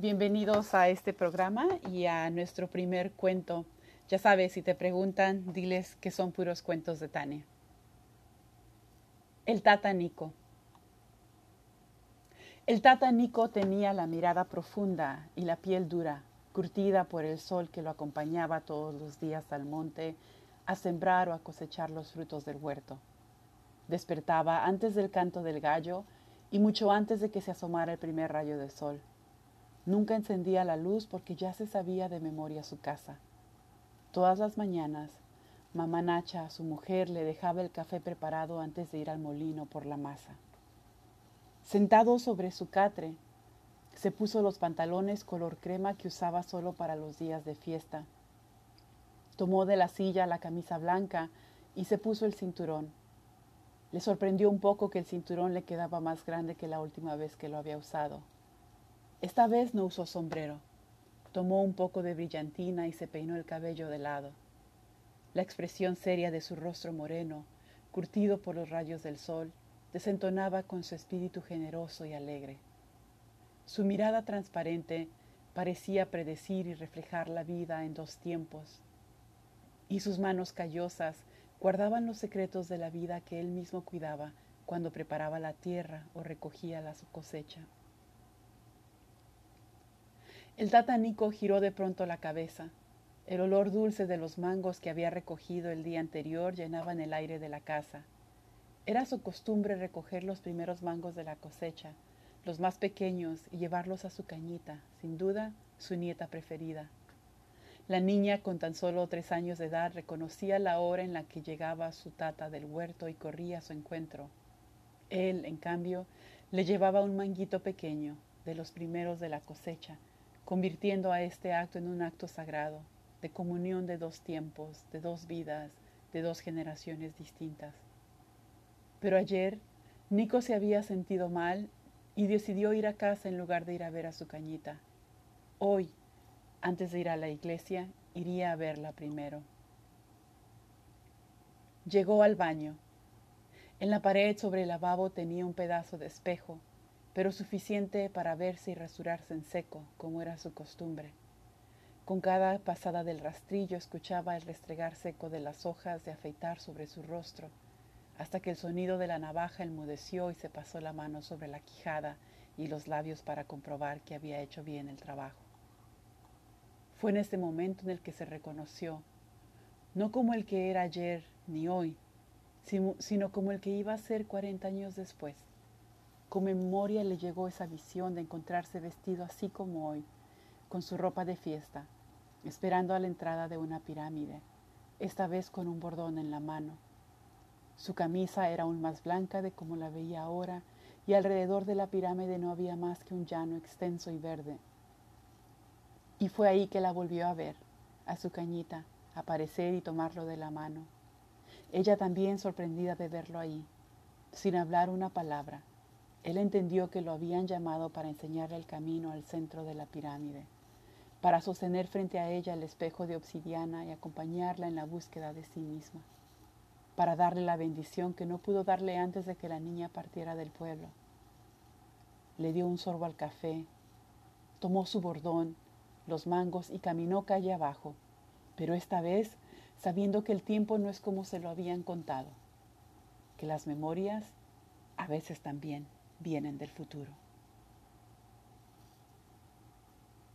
Bienvenidos a este programa y a nuestro primer cuento. Ya sabes, si te preguntan, diles que son puros cuentos de Tania. El Tata Nico. El Tata Nico tenía la mirada profunda y la piel dura, curtida por el sol que lo acompañaba todos los días al monte a sembrar o a cosechar los frutos del huerto. Despertaba antes del canto del gallo y mucho antes de que se asomara el primer rayo de sol. Nunca encendía la luz porque ya se sabía de memoria su casa. Todas las mañanas, mamá Nacha, su mujer, le dejaba el café preparado antes de ir al molino por la masa. Sentado sobre su catre, se puso los pantalones color crema que usaba solo para los días de fiesta. Tomó de la silla la camisa blanca y se puso el cinturón. Le sorprendió un poco que el cinturón le quedaba más grande que la última vez que lo había usado. Esta vez no usó sombrero. Tomó un poco de brillantina y se peinó el cabello de lado. La expresión seria de su rostro moreno, curtido por los rayos del sol, desentonaba con su espíritu generoso y alegre. Su mirada transparente parecía predecir y reflejar la vida en dos tiempos, y sus manos callosas guardaban los secretos de la vida que él mismo cuidaba cuando preparaba la tierra o recogía la cosecha. El tatánico giró de pronto la cabeza. El olor dulce de los mangos que había recogido el día anterior llenaban el aire de la casa. Era su costumbre recoger los primeros mangos de la cosecha, los más pequeños, y llevarlos a su cañita, sin duda su nieta preferida. La niña, con tan solo tres años de edad, reconocía la hora en la que llegaba su tata del huerto y corría a su encuentro. Él, en cambio, le llevaba un manguito pequeño, de los primeros de la cosecha, convirtiendo a este acto en un acto sagrado, de comunión de dos tiempos, de dos vidas, de dos generaciones distintas. Pero ayer Nico se había sentido mal y decidió ir a casa en lugar de ir a ver a su cañita. Hoy, antes de ir a la iglesia, iría a verla primero. Llegó al baño. En la pared sobre el lavabo tenía un pedazo de espejo pero suficiente para verse y rasurarse en seco, como era su costumbre. Con cada pasada del rastrillo escuchaba el restregar seco de las hojas de afeitar sobre su rostro, hasta que el sonido de la navaja enmudeció y se pasó la mano sobre la quijada y los labios para comprobar que había hecho bien el trabajo. Fue en ese momento en el que se reconoció, no como el que era ayer ni hoy, sino como el que iba a ser cuarenta años después con memoria le llegó esa visión de encontrarse vestido así como hoy, con su ropa de fiesta, esperando a la entrada de una pirámide, esta vez con un bordón en la mano. Su camisa era aún más blanca de como la veía ahora, y alrededor de la pirámide no había más que un llano extenso y verde. Y fue ahí que la volvió a ver, a su cañita, aparecer y tomarlo de la mano. Ella también sorprendida de verlo ahí, sin hablar una palabra, él entendió que lo habían llamado para enseñarle el camino al centro de la pirámide, para sostener frente a ella el espejo de obsidiana y acompañarla en la búsqueda de sí misma, para darle la bendición que no pudo darle antes de que la niña partiera del pueblo. Le dio un sorbo al café, tomó su bordón, los mangos y caminó calle abajo, pero esta vez sabiendo que el tiempo no es como se lo habían contado, que las memorias a veces también vienen del futuro.